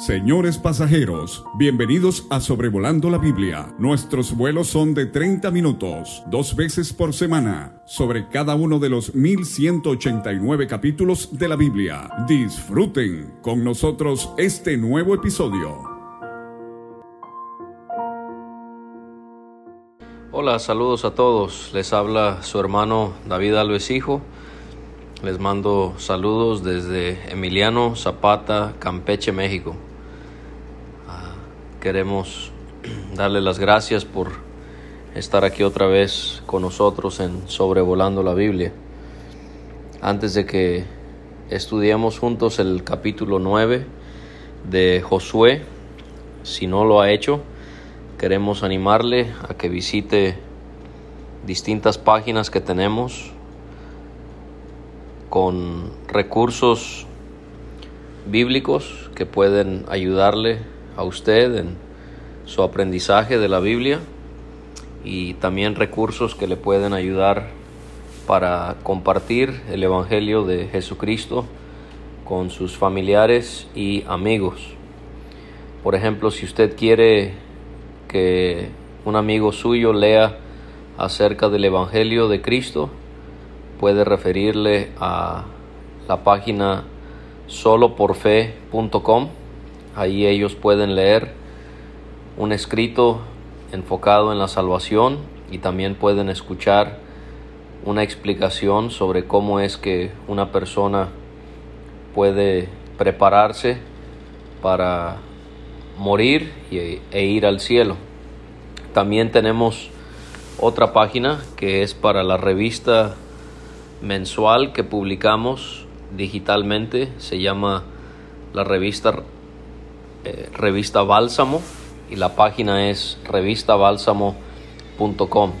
Señores pasajeros, bienvenidos a Sobrevolando la Biblia. Nuestros vuelos son de 30 minutos, dos veces por semana, sobre cada uno de los 1189 capítulos de la Biblia. Disfruten con nosotros este nuevo episodio. Hola, saludos a todos. Les habla su hermano David Alves Hijo. Les mando saludos desde Emiliano Zapata, Campeche, México queremos darle las gracias por estar aquí otra vez con nosotros en Sobrevolando la Biblia. Antes de que estudiemos juntos el capítulo 9 de Josué, si no lo ha hecho, queremos animarle a que visite distintas páginas que tenemos con recursos bíblicos que pueden ayudarle a usted en su aprendizaje de la Biblia y también recursos que le pueden ayudar para compartir el Evangelio de Jesucristo con sus familiares y amigos. Por ejemplo, si usted quiere que un amigo suyo lea acerca del Evangelio de Cristo, puede referirle a la página soloporfe.com Ahí ellos pueden leer un escrito enfocado en la salvación y también pueden escuchar una explicación sobre cómo es que una persona puede prepararse para morir e ir al cielo. También tenemos otra página que es para la revista mensual que publicamos digitalmente. Se llama la revista eh, revista Bálsamo y la página es revistabálsamo.com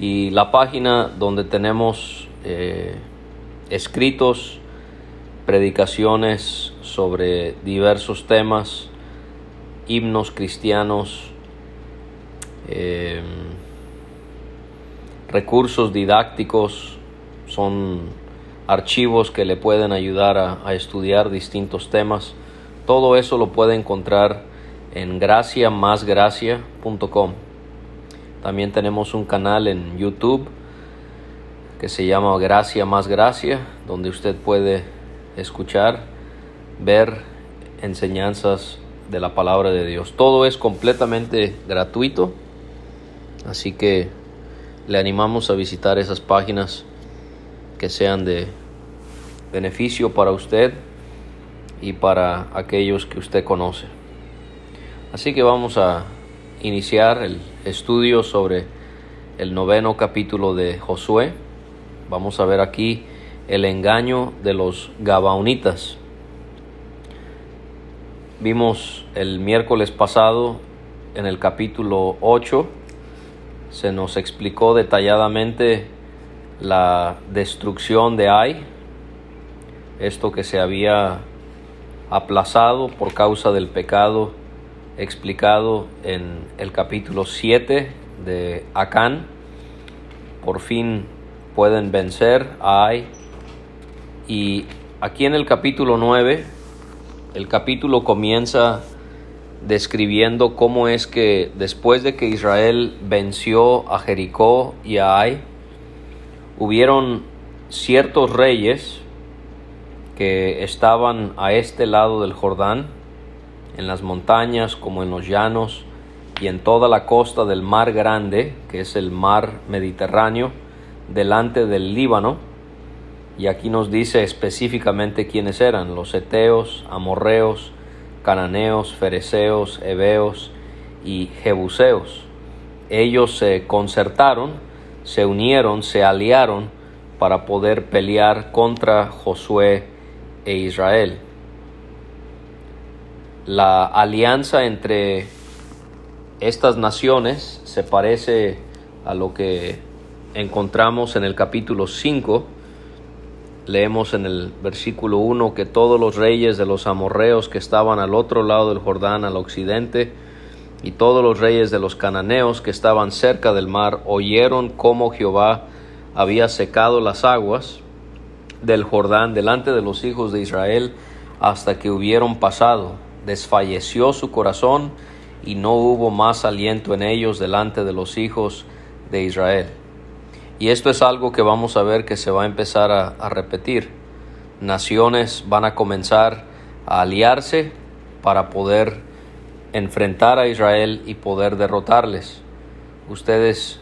y la página donde tenemos eh, escritos, predicaciones sobre diversos temas, himnos cristianos, eh, recursos didácticos, son archivos que le pueden ayudar a estudiar distintos temas. Todo eso lo puede encontrar en graciamasgracia.com. También tenemos un canal en YouTube que se llama Gracia más Gracia, donde usted puede escuchar, ver enseñanzas de la palabra de Dios. Todo es completamente gratuito, así que le animamos a visitar esas páginas que sean de beneficio para usted y para aquellos que usted conoce. Así que vamos a iniciar el estudio sobre el noveno capítulo de Josué. Vamos a ver aquí el engaño de los Gabaonitas. Vimos el miércoles pasado en el capítulo 8, se nos explicó detalladamente la destrucción de Ai, esto que se había aplazado por causa del pecado explicado en el capítulo 7 de Acán. Por fin pueden vencer a Ai. Y aquí en el capítulo 9, el capítulo comienza describiendo cómo es que después de que Israel venció a Jericó y a Ai, hubieron ciertos reyes que estaban a este lado del Jordán, en las montañas como en los llanos y en toda la costa del mar grande, que es el mar Mediterráneo, delante del Líbano. Y aquí nos dice específicamente quiénes eran, los eteos, amorreos, cananeos, fereceos, heveos y jebuseos. Ellos se concertaron, se unieron, se aliaron para poder pelear contra Josué e Israel. La alianza entre estas naciones se parece a lo que encontramos en el capítulo 5. Leemos en el versículo 1 que todos los reyes de los amorreos que estaban al otro lado del Jordán, al occidente, y todos los reyes de los cananeos que estaban cerca del mar oyeron cómo Jehová había secado las aguas del Jordán delante de los hijos de Israel hasta que hubieron pasado. desfalleció su corazón y no hubo más aliento en ellos delante de los hijos de Israel. Y esto es algo que vamos a ver que se va a empezar a, repetir. Naciones van a comenzar a aliarse para poder enfrentar a Israel y poder derrotarles. Ustedes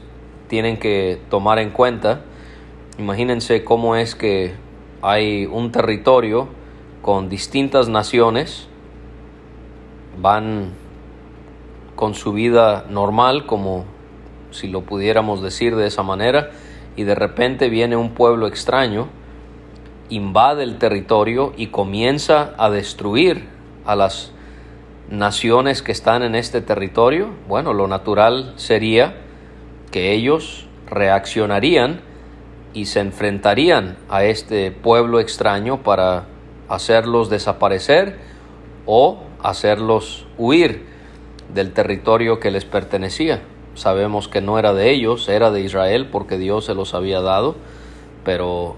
tienen que tomar en cuenta, imagínense cómo es que hay un territorio con distintas naciones, van con su vida normal, como si lo pudiéramos decir de esa manera, y de repente viene un pueblo extraño, invade el territorio y comienza a destruir a las naciones que están en este territorio, bueno, lo natural sería que ellos reaccionarían y se enfrentarían a este pueblo extraño para hacerlos desaparecer o hacerlos huir del territorio que les pertenecía. Sabemos que no era de ellos, era de Israel porque Dios se los había dado, pero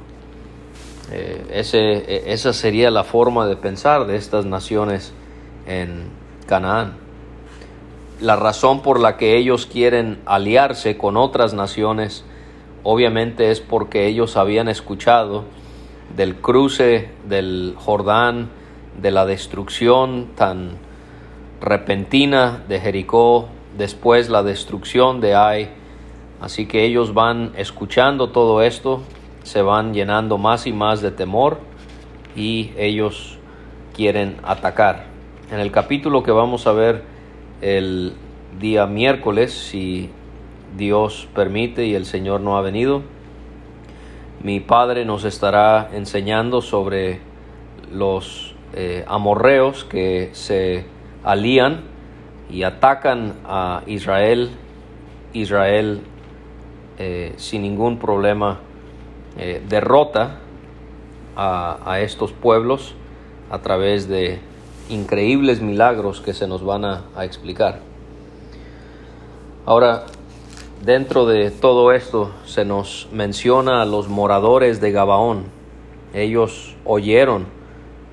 eh, ese, e, esa sería la forma de pensar de estas naciones en Canaán. La razón por la que ellos quieren aliarse con otras naciones obviamente es porque ellos habían escuchado del cruce del Jordán, de la destrucción tan repentina de Jericó, después la destrucción de Ai. Así que ellos van escuchando todo esto, se van llenando más y más de temor y ellos quieren atacar. En el capítulo que vamos a ver el día miércoles, si Dios permite y el Señor no ha venido, mi Padre nos estará enseñando sobre los eh, amorreos que se alían y atacan a Israel, Israel eh, sin ningún problema eh, derrota a, a estos pueblos a través de increíbles milagros que se nos van a, explicar. Ahora, dentro de todo esto se nos menciona a los moradores de Gabaón. Ellos oyeron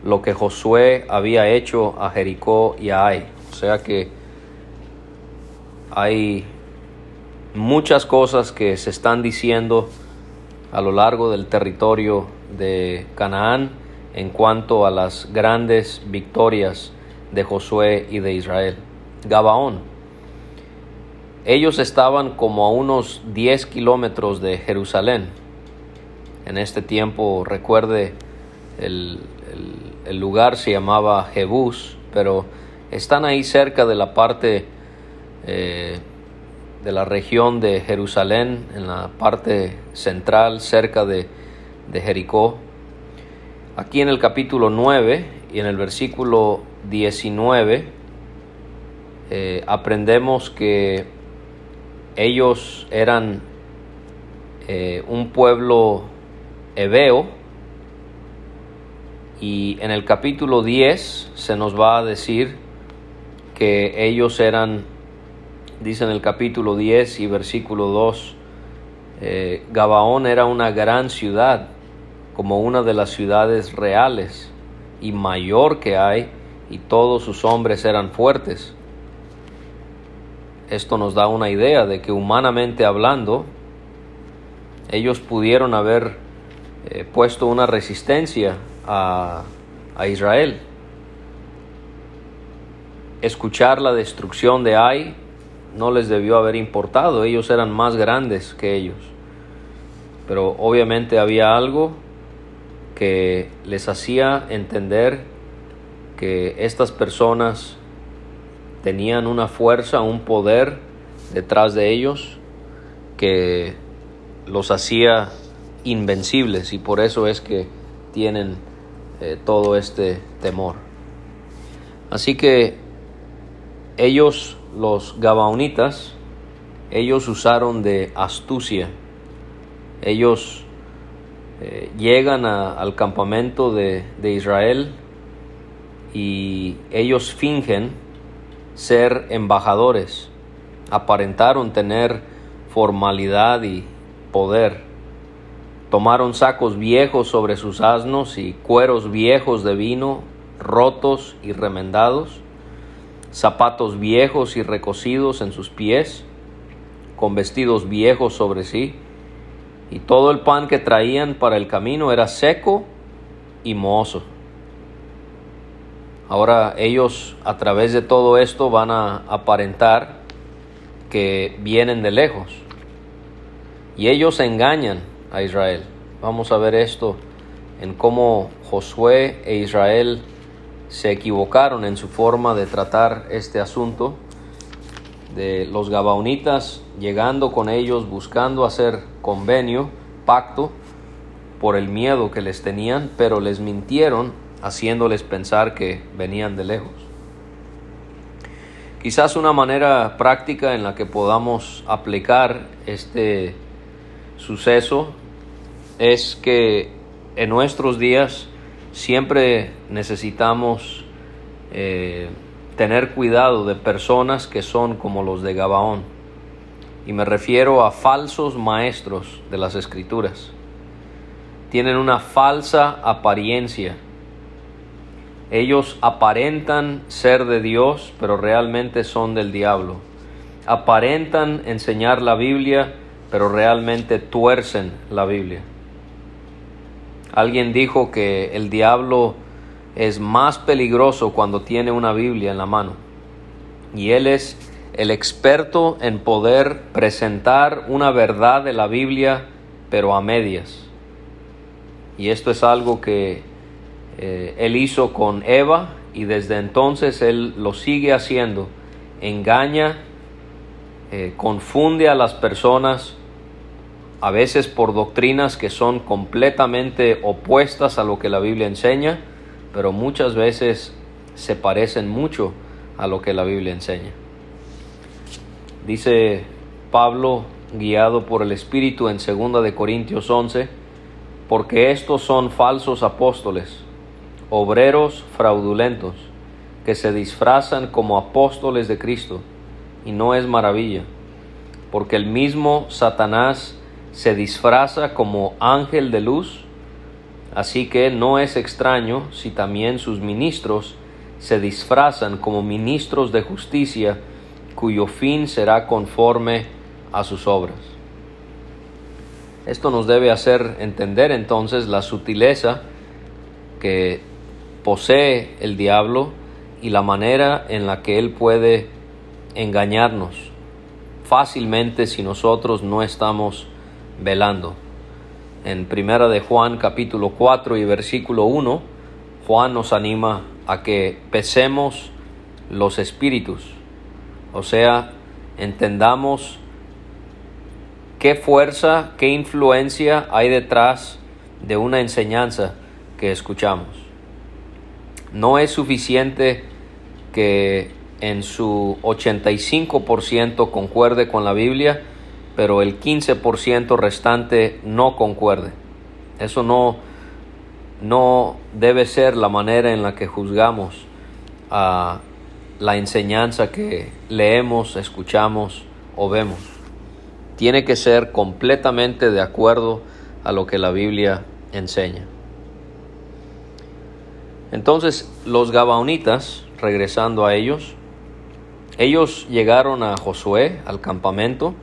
lo que Josué había hecho a Jericó y a Ai. O sea que hay muchas cosas que se están diciendo a lo largo del territorio de Canaán en cuanto a las grandes victorias de Josué y de Israel. Gabaón. Ellos estaban como a unos 10 kilómetros de Jerusalén. En este tiempo, recuerde, el, lugar se llamaba Jebús, pero están ahí cerca de la parte eh, de la región de Jerusalén, en la parte central, cerca de, de Jericó. Aquí en el capítulo 9 y en el versículo 19 eh, aprendemos que ellos eran eh, un pueblo hebeo y en el capítulo 10 se nos va a decir que ellos eran, dice en el capítulo 10 y versículo 2, eh, Gabaón era una gran ciudad como una de las ciudades reales y mayor que hay, y todos sus hombres eran fuertes. Esto nos da una idea de que humanamente hablando, ellos pudieron haber eh, puesto una resistencia a, a Israel. Escuchar la destrucción de Ai no les debió haber importado, ellos eran más grandes que ellos. Pero obviamente había algo que les hacía entender que estas personas tenían una fuerza, un poder detrás de ellos que los hacía invencibles y por eso es que tienen eh, todo este temor. Así que ellos, los gabaonitas, ellos usaron de astucia, ellos eh, llegan al campamento de, de Israel y ellos fingen ser embajadores, aparentaron tener formalidad y poder. Tomaron sacos viejos sobre sus asnos y cueros viejos de vino rotos y remendados, zapatos viejos y recocidos en sus pies, con vestidos viejos sobre sí, y todo el pan que traían para el camino era seco y mozo. Ahora ellos a través de todo esto van a aparentar que vienen de lejos. Y ellos engañan a Israel. Vamos a ver esto en cómo Josué e Israel se equivocaron en su forma de tratar este asunto de los Gabaonitas llegando con ellos buscando hacer convenio, pacto, por el miedo que les tenían, pero les mintieron haciéndoles pensar que venían de lejos. Quizás una manera práctica en la que podamos aplicar este suceso es que en nuestros días siempre necesitamos eh, tener cuidado de personas que son como los de Gabaón. Y me refiero a falsos maestros de las escrituras. Tienen una falsa apariencia. Ellos aparentan ser de Dios, pero realmente son del diablo. Aparentan enseñar la Biblia, pero realmente tuercen la Biblia. Alguien dijo que el diablo es más peligroso cuando tiene una Biblia en la mano. Y él es el experto en poder presentar una verdad de la Biblia, pero a medias. Y esto es algo que eh, él hizo con Eva y desde entonces él lo sigue haciendo. Engaña, eh, confunde a las personas, a veces por doctrinas que son completamente opuestas a lo que la Biblia enseña, pero muchas veces se parecen mucho a lo que la Biblia enseña. Dice Pablo, guiado por el Espíritu en 2 de Corintios 11, porque estos son falsos apóstoles, obreros fraudulentos, que se disfrazan como apóstoles de Cristo, y no es maravilla, porque el mismo Satanás se disfraza como ángel de luz, Así que no es extraño si también sus ministros se disfrazan como ministros de justicia, cuyo fin será conforme a sus obras. Esto nos debe hacer entender entonces la sutileza que posee el diablo y la manera en la que él puede engañarnos. Fácilmente si nosotros no estamos velando. En Primera de Juan capítulo 4 y versículo 1, Juan nos anima a que pesemos los espíritus, o sea, entendamos qué fuerza, qué influencia hay detrás de una enseñanza que escuchamos. No es suficiente que en su 85% concuerde con la Biblia, pero el 15% restante no concuerde. Eso no, no debe ser la manera en la que juzgamos a la enseñanza que leemos, escuchamos o vemos. Tiene que ser completamente de acuerdo a lo que la Biblia enseña. Entonces los Gabaonitas, regresando a ellos, ellos llegaron a Josué, al campamento,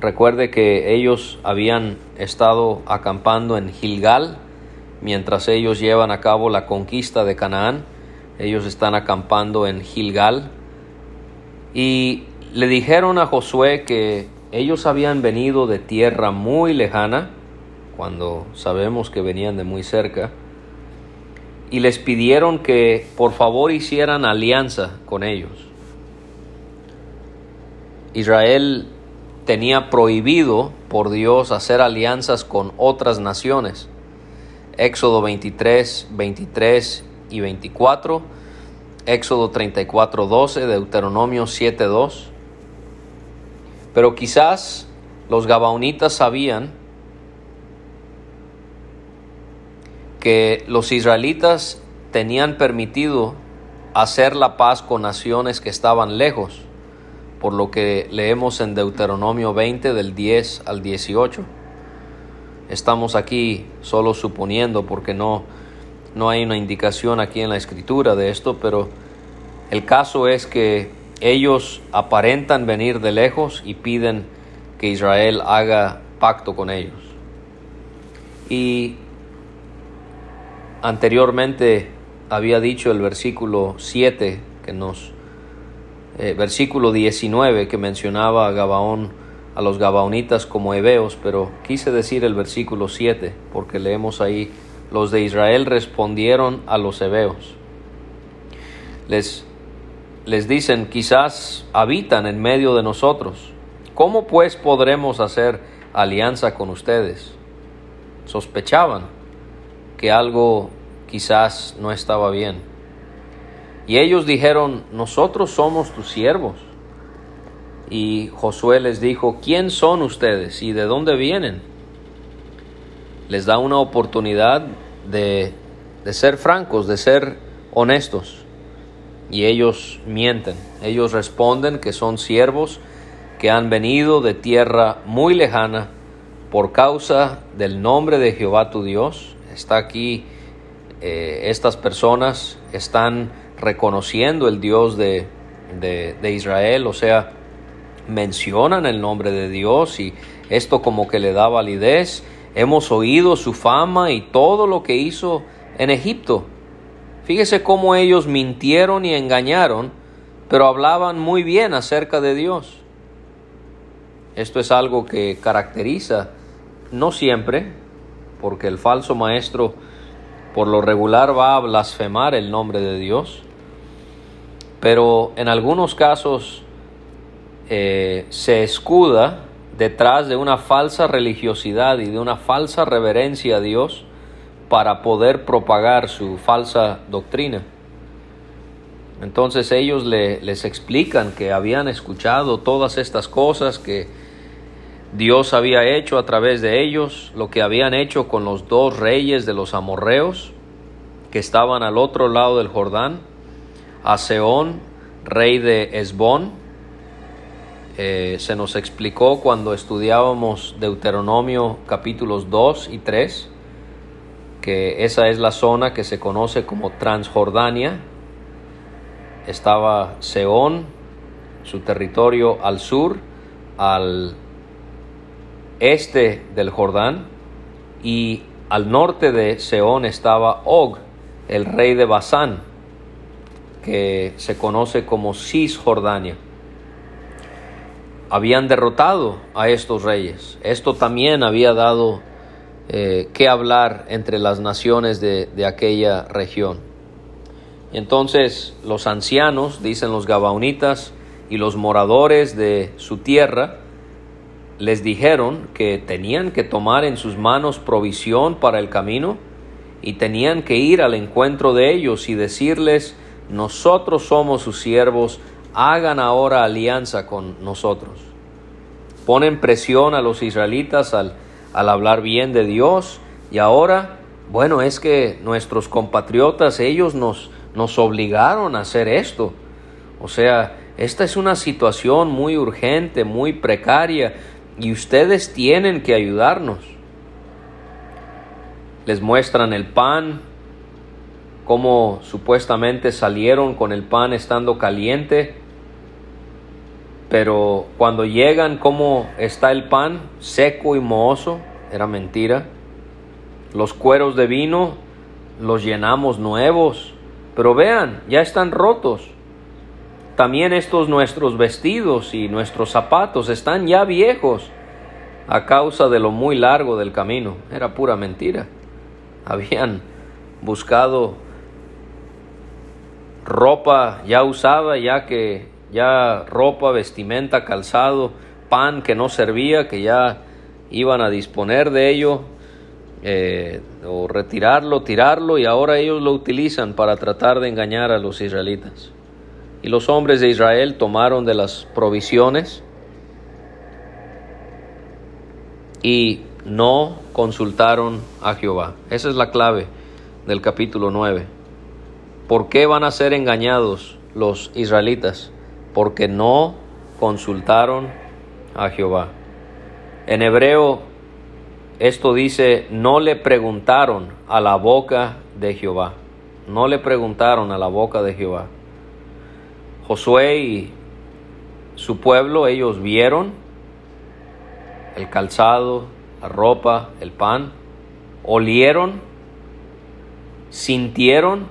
Recuerde que ellos habían estado acampando en Gilgal mientras ellos llevan a cabo la conquista de Canaán. Ellos están acampando en Gilgal y le dijeron a Josué que ellos habían venido de tierra muy lejana, cuando sabemos que venían de muy cerca, y les pidieron que por favor hicieran alianza con ellos. Israel tenía prohibido por Dios hacer alianzas con otras naciones. Éxodo 23, 23 y 24, Éxodo 34, 12, Deuteronomio 7, 2. Pero quizás los gabaonitas sabían que los israelitas tenían permitido hacer la paz con naciones que estaban lejos por lo que leemos en Deuteronomio 20 del 10 al 18. Estamos aquí solo suponiendo porque no, No hay una indicación aquí en la escritura de esto, pero el caso es que ellos aparentan venir de lejos y piden que Israel haga pacto con ellos. Y anteriormente había dicho el versículo 7 que nos eh, versículo 19 que mencionaba a Gabaón a los gabaonitas como hebeos, pero quise decir el versículo 7 porque leemos ahí los de Israel respondieron a los hebeos. Les les dicen, quizás habitan en medio de nosotros. ¿Cómo pues podremos hacer alianza con ustedes? Sospechaban que algo quizás no estaba bien. Y ellos dijeron, nosotros somos tus siervos. Y Josué les dijo, ¿quién son ustedes y de dónde vienen? Les da una oportunidad de, de ser francos, de ser honestos y ellos mienten. Ellos responden que son siervos que han venido de tierra muy lejana por causa del nombre de Jehová tu Dios. Está aquí, eh, estas personas están reconociendo el Dios de, de, de Israel, o sea, mencionan el nombre de Dios y esto como que le da validez. Hemos oído su fama y todo lo que hizo en Egipto. Fíjese cómo ellos mintieron y engañaron, pero hablaban muy bien acerca de Dios. Esto es algo que caracteriza, no siempre, porque el falso maestro por lo regular va a blasfemar el nombre de Dios, pero en algunos casos eh, se escuda detrás de una falsa religiosidad y de una falsa reverencia a Dios para poder propagar su falsa doctrina. Entonces ellos le, les explican que habían escuchado todas estas cosas que Dios había hecho a través de ellos, lo que habían hecho con los dos reyes de los amorreos que estaban al otro lado del Jordán, a Seón, rey de Esbón. Eh, se nos explicó cuando estudiábamos Deuteronomio capítulos 2 y 3 que esa es la zona que se conoce como Transjordania. Estaba Seón, su territorio al sur, al este del Jordán, y al norte de Seón estaba Og, el rey de Basán, que se conoce como Cisjordania. Habían derrotado a estos reyes. Esto también había dado eh, qué hablar entre las naciones de, de aquella región. entonces los ancianos, dicen los gabaonitas, y los moradores de su tierra, les dijeron que tenían que tomar en sus manos provisión para el camino y tenían que ir al encuentro de ellos y decirles, nosotros somos sus siervos, hagan ahora alianza con nosotros. Ponen presión a los israelitas al al hablar bien de Dios y ahora, bueno, es que nuestros compatriotas, ellos nos, nos obligaron a hacer esto. O sea, esta es una situación muy urgente, muy precaria y ustedes tienen que ayudarnos. Les muestran el pan, cómo supuestamente salieron con el pan estando caliente, pero cuando llegan, ¿cómo está el pan? Seco y mohoso. Era mentira. Los cueros de vino los llenamos nuevos. Pero vean, ya están rotos. También estos nuestros vestidos y nuestros zapatos están ya viejos a causa de lo muy largo del camino. Era pura mentira. Habían buscado ropa ya usada, ya que ya ropa, vestimenta, calzado, pan que no servía, que ya iban a disponer de ello eh, o retirarlo, tirarlo y ahora ellos lo utilizan para tratar de engañar a los israelitas. Y los hombres de Israel tomaron de las provisiones y no consultaron a Jehová. Esa es la clave del capítulo 9. ¿Por qué van a ser engañados los israelitas? porque no consultaron a Jehová. En hebreo esto dice, no le preguntaron a la boca de Jehová. No le preguntaron a la boca de Jehová. Josué y su pueblo, ellos vieron el calzado, la ropa, el pan, olieron, sintieron,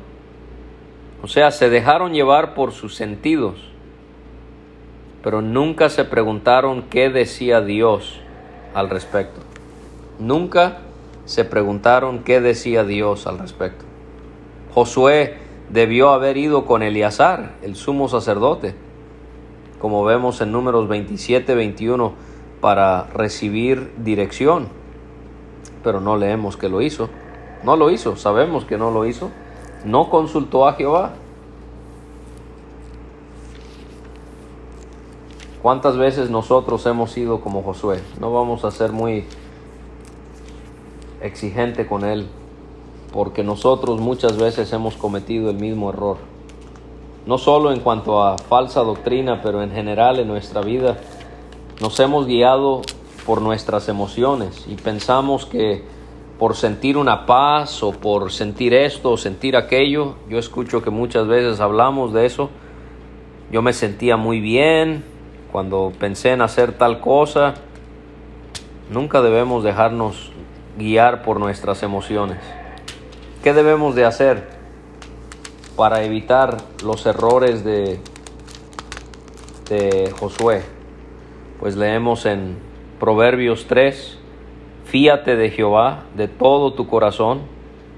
o sea, se dejaron llevar por sus sentidos, pero nunca se preguntaron qué decía Dios al respecto. Nunca se preguntaron qué decía Dios al respecto. Josué debió haber ido con Eleazar, el sumo sacerdote, como vemos en números 27, 21, para recibir dirección. Pero no leemos que lo hizo. No lo hizo, sabemos que no lo hizo. No consultó a Jehová. ¿Cuántas veces nosotros hemos sido como Josué? No vamos a ser muy exigente con él, porque nosotros muchas veces hemos cometido el mismo error. No solo en cuanto a falsa doctrina, pero en general en nuestra vida nos hemos guiado por nuestras emociones y pensamos que por sentir una paz o por sentir esto o sentir aquello, yo escucho que muchas veces hablamos de eso, yo me sentía muy bien cuando pensé en hacer tal cosa, nunca debemos dejarnos guiar por nuestras emociones. ¿Qué debemos de hacer para evitar los errores de, de Josué? Pues leemos en Proverbios 3, fíate de Jehová de todo tu corazón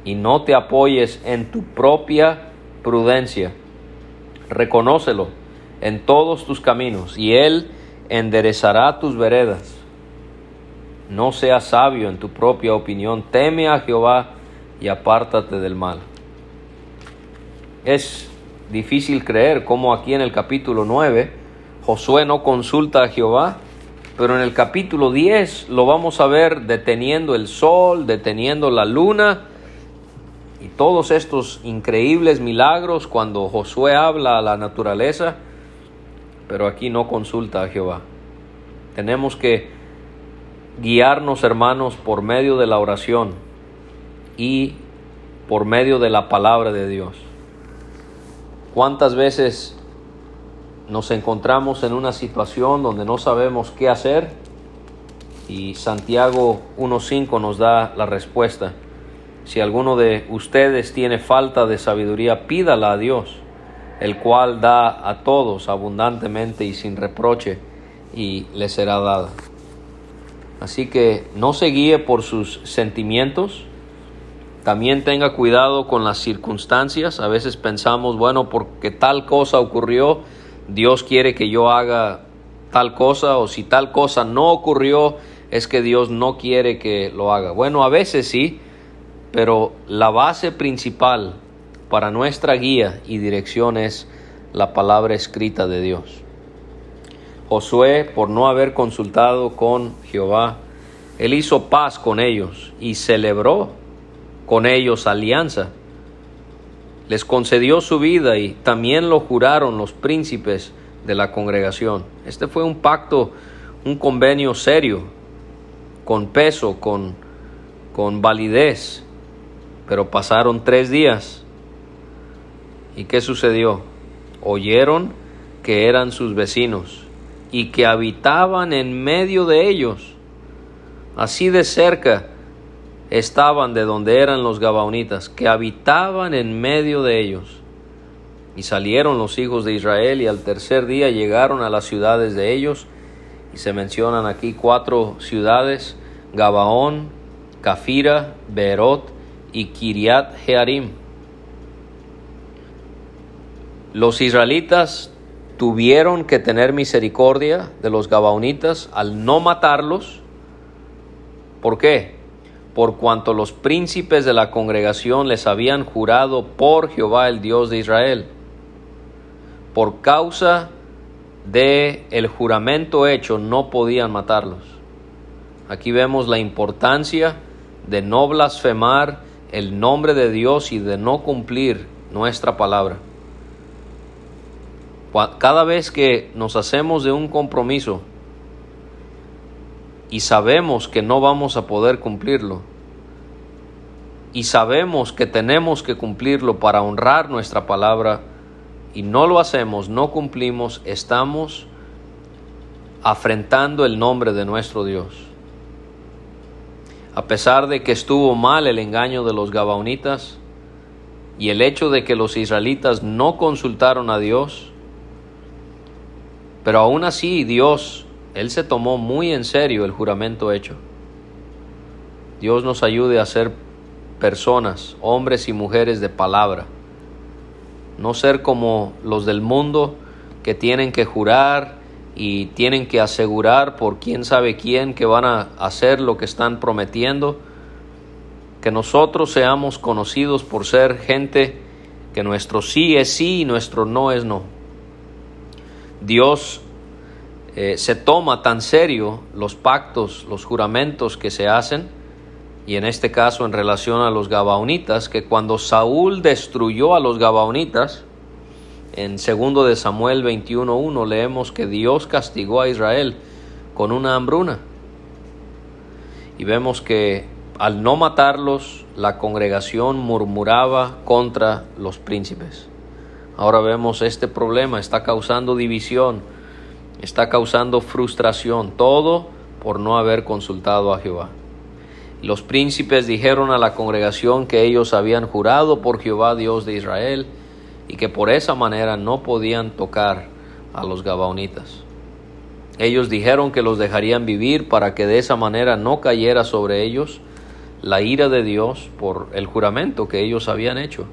y no te apoyes en tu propia prudencia. Reconócelo en todos tus caminos y Él enderezará tus veredas. No seas sabio en tu propia opinión, teme a Jehová y apártate del mal. Es difícil creer cómo aquí en el capítulo 9 Josué no consulta a Jehová, pero en el capítulo 10 lo vamos a ver deteniendo el sol, deteniendo la luna y todos estos increíbles milagros cuando Josué habla a la naturaleza, pero aquí no consulta a Jehová. Tenemos que guiarnos, hermanos, por medio de la oración y por medio de la palabra de Dios. ¿Cuántas veces nos encontramos en una situación donde no sabemos qué hacer? Y Santiago 1.5 nos da la respuesta. Si alguno de ustedes tiene falta de sabiduría, pídala a Dios, el cual da a todos abundantemente y sin reproche, y le será dada. Así que no se guíe por sus sentimientos. También tenga cuidado con las circunstancias. A veces pensamos, bueno, porque tal cosa ocurrió, Dios quiere que yo haga tal cosa, o si tal cosa no ocurrió, es que Dios no quiere que lo haga. Bueno, a veces sí, pero la base principal para nuestra guía y dirección es la palabra escrita de Dios. Josué, por no haber consultado con Jehová, él hizo paz con ellos y celebró con ellos alianza. Les concedió su vida y también lo juraron los príncipes de la congregación. Este fue un pacto, un convenio serio, con peso, con, con validez. Pero pasaron tres días. ¿Y qué sucedió? Oyeron que eran sus vecinos y que habitaban en medio de ellos. Así de cerca estaban de donde eran los Gabaonitas, que habitaban en medio de ellos. Y salieron los hijos de Israel y al tercer día llegaron a las ciudades de ellos. Y se mencionan aquí cuatro ciudades, Gabaón, Cafira, Berot y Kiriat Jearim. Los israelitas tuvieron que tener misericordia de los Gabaonitas al no matarlos. ¿Por qué? Por cuanto los príncipes de la congregación les habían jurado por Jehová el Dios de Israel. Por causa de el juramento hecho no podían matarlos. Aquí vemos la importancia de no blasfemar el nombre de Dios y de no cumplir nuestra palabra. Cada vez que nos hacemos de un compromiso y sabemos que no vamos a poder cumplirlo, y sabemos que tenemos que cumplirlo para honrar nuestra palabra, y no lo hacemos, no cumplimos, estamos afrentando el nombre de nuestro Dios. A pesar de que estuvo mal el engaño de los Gabaonitas y el hecho de que los israelitas no consultaron a Dios, pero aún así Dios, Él se tomó muy en serio el juramento hecho. Dios nos ayude a ser personas, hombres y mujeres de palabra, no ser como los del mundo que tienen que jurar y tienen que asegurar por quién sabe quién que van a hacer lo que están prometiendo, que nosotros seamos conocidos por ser gente que nuestro sí es sí y nuestro no es no. Dios eh, se toma tan serio los pactos, los juramentos que se hacen, y en este caso en relación a los Gabaonitas, que cuando Saúl destruyó a los Gabaonitas, en 2 de Samuel 21.1 leemos que Dios castigó a Israel con una hambruna. Y vemos que al no matarlos, la congregación murmuraba contra los príncipes. Ahora vemos este problema, está causando división, está causando frustración, todo por no haber consultado a Jehová. Los príncipes dijeron a la congregación que ellos habían jurado por Jehová Dios de Israel, y que por esa manera no podían tocar a los Gabaonitas. Ellos dijeron que los dejarían vivir para que de esa manera no cayera sobre ellos la ira de Dios por el juramento que ellos habían hecho.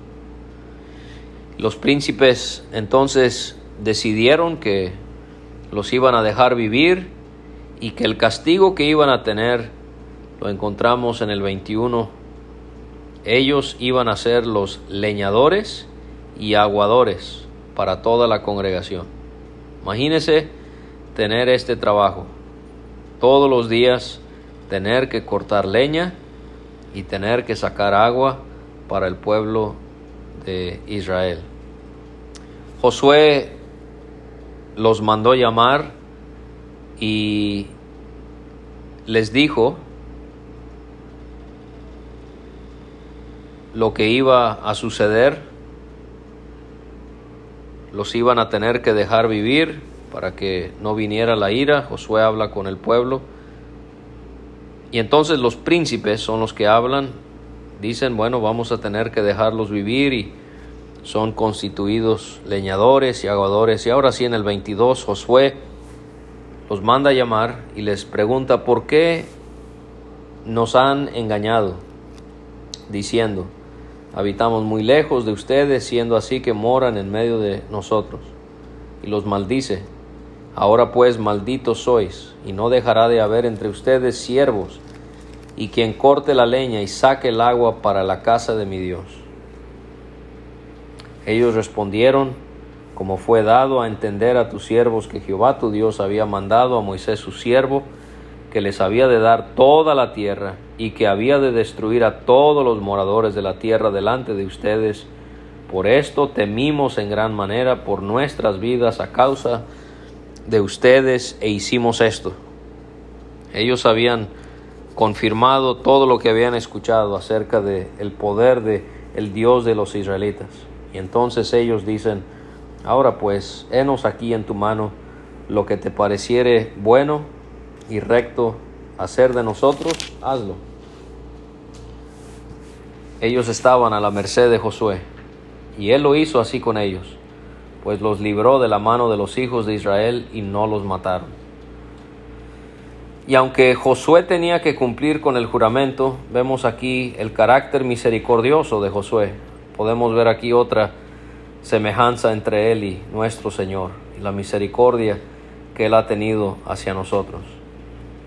Los príncipes entonces decidieron que los iban a dejar vivir y que el castigo que iban a tener lo encontramos en el 21. Ellos iban a ser los leñadores y aguadores para toda la congregación. Imagínese tener este trabajo. Todos los días tener que cortar leña y tener que sacar agua para el pueblo de Israel. Josué los mandó llamar y les dijo lo que iba a suceder los iban a tener que dejar vivir para que no viniera la ira. Josué habla con el pueblo. Y entonces los príncipes son los que hablan, dicen, bueno, vamos a tener que dejarlos vivir y son constituidos leñadores y aguadores. Y ahora sí, en el 22, Josué los manda a llamar y les pregunta, ¿por qué nos han engañado? Diciendo, Habitamos muy lejos de ustedes, siendo así que moran en medio de nosotros. Y los maldice. Ahora pues malditos sois, y no dejará de haber entre ustedes siervos, y quien corte la leña y saque el agua para la casa de mi Dios. Ellos respondieron, como fue dado a entender a tus siervos que Jehová tu Dios había mandado a Moisés su siervo, que les había de dar toda la tierra y que había de destruir a todos los moradores de la tierra delante de ustedes. Por esto temimos en gran manera por nuestras vidas a causa de ustedes e hicimos esto. Ellos habían confirmado todo lo que habían escuchado acerca de el poder de el Dios de los israelitas. Y entonces ellos dicen, ahora pues, henos aquí en tu mano lo que te pareciere bueno y recto hacer de nosotros, hazlo. Ellos estaban a la merced de Josué, y él lo hizo así con ellos, pues los libró de la mano de los hijos de Israel y no los mataron. Y aunque Josué tenía que cumplir con el juramento, vemos aquí el carácter misericordioso de Josué. Podemos ver aquí otra semejanza entre él y nuestro Señor, y la misericordia que él ha tenido hacia nosotros.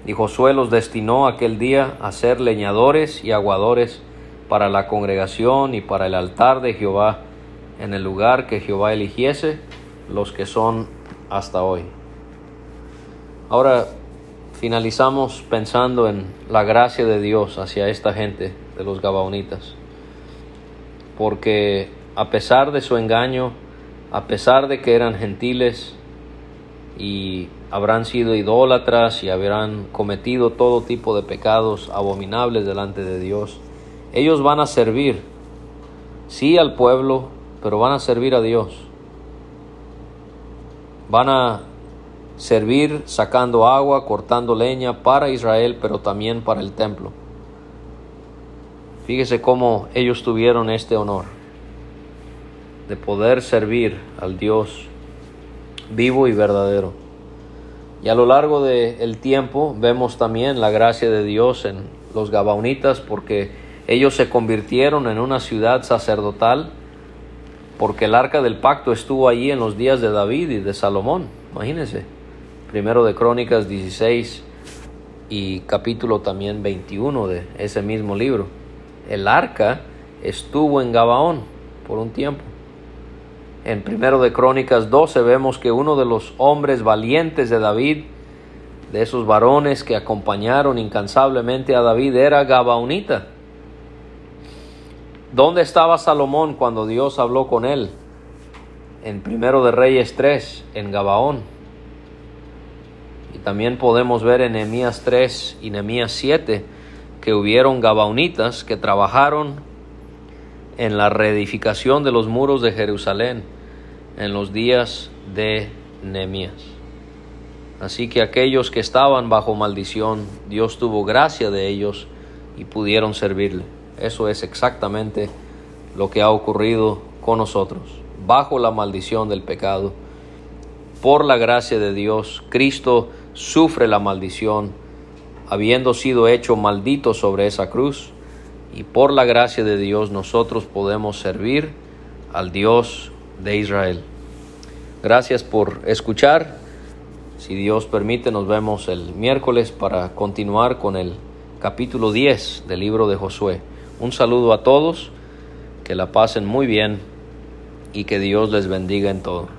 Y Josué los destinó aquel día a ser leñadores y aguadores para la congregación y para el altar de Jehová en el lugar que Jehová eligiese, los que son hasta hoy. Ahora finalizamos pensando en la gracia de Dios hacia esta gente de los Gabaonitas, porque a pesar de su engaño, a pesar de que eran gentiles y habrán sido idólatras y habrán cometido todo tipo de pecados abominables delante de Dios. Ellos van a servir, sí al pueblo, pero van a servir a Dios. Van a servir sacando agua, cortando leña para Israel, pero también para el templo. Fíjese cómo ellos tuvieron este honor de poder servir al Dios vivo y verdadero. Y a lo largo del tiempo vemos también la gracia de Dios en los Gabaonitas porque ellos se convirtieron en una ciudad sacerdotal porque el arca del pacto estuvo allí en los días de David y de Salomón. Imagínense. Primero de Crónicas 16 y capítulo también 21 de ese mismo libro. El arca estuvo en Gabaón por un tiempo. En primero de Crónicas 12 vemos que uno de los hombres valientes de David, de esos varones que acompañaron incansablemente a David, era Gabaonita. ¿Dónde estaba Salomón cuando Dios habló con él? En primero de Reyes 3, en Gabaón. Y también podemos ver en Nehemías 3 y Nehemías 7 que hubieron gabaonitas que trabajaron en la reedificación de los muros de Jerusalén en los días de Nehemías. Así que aquellos que estaban bajo maldición, Dios tuvo gracia de ellos y pudieron servirle. Eso es exactamente lo que ha ocurrido con nosotros. Bajo la maldición del pecado, por la gracia de Dios, Cristo sufre la maldición, habiendo sido hecho maldito sobre esa cruz y por la gracia de Dios nosotros podemos servir al Dios de Israel. Gracias por escuchar. Si Dios permite, nos vemos el miércoles para continuar con el capítulo 10 del libro de Josué. Un saludo a todos, que la pasen muy bien y que Dios les bendiga en todo.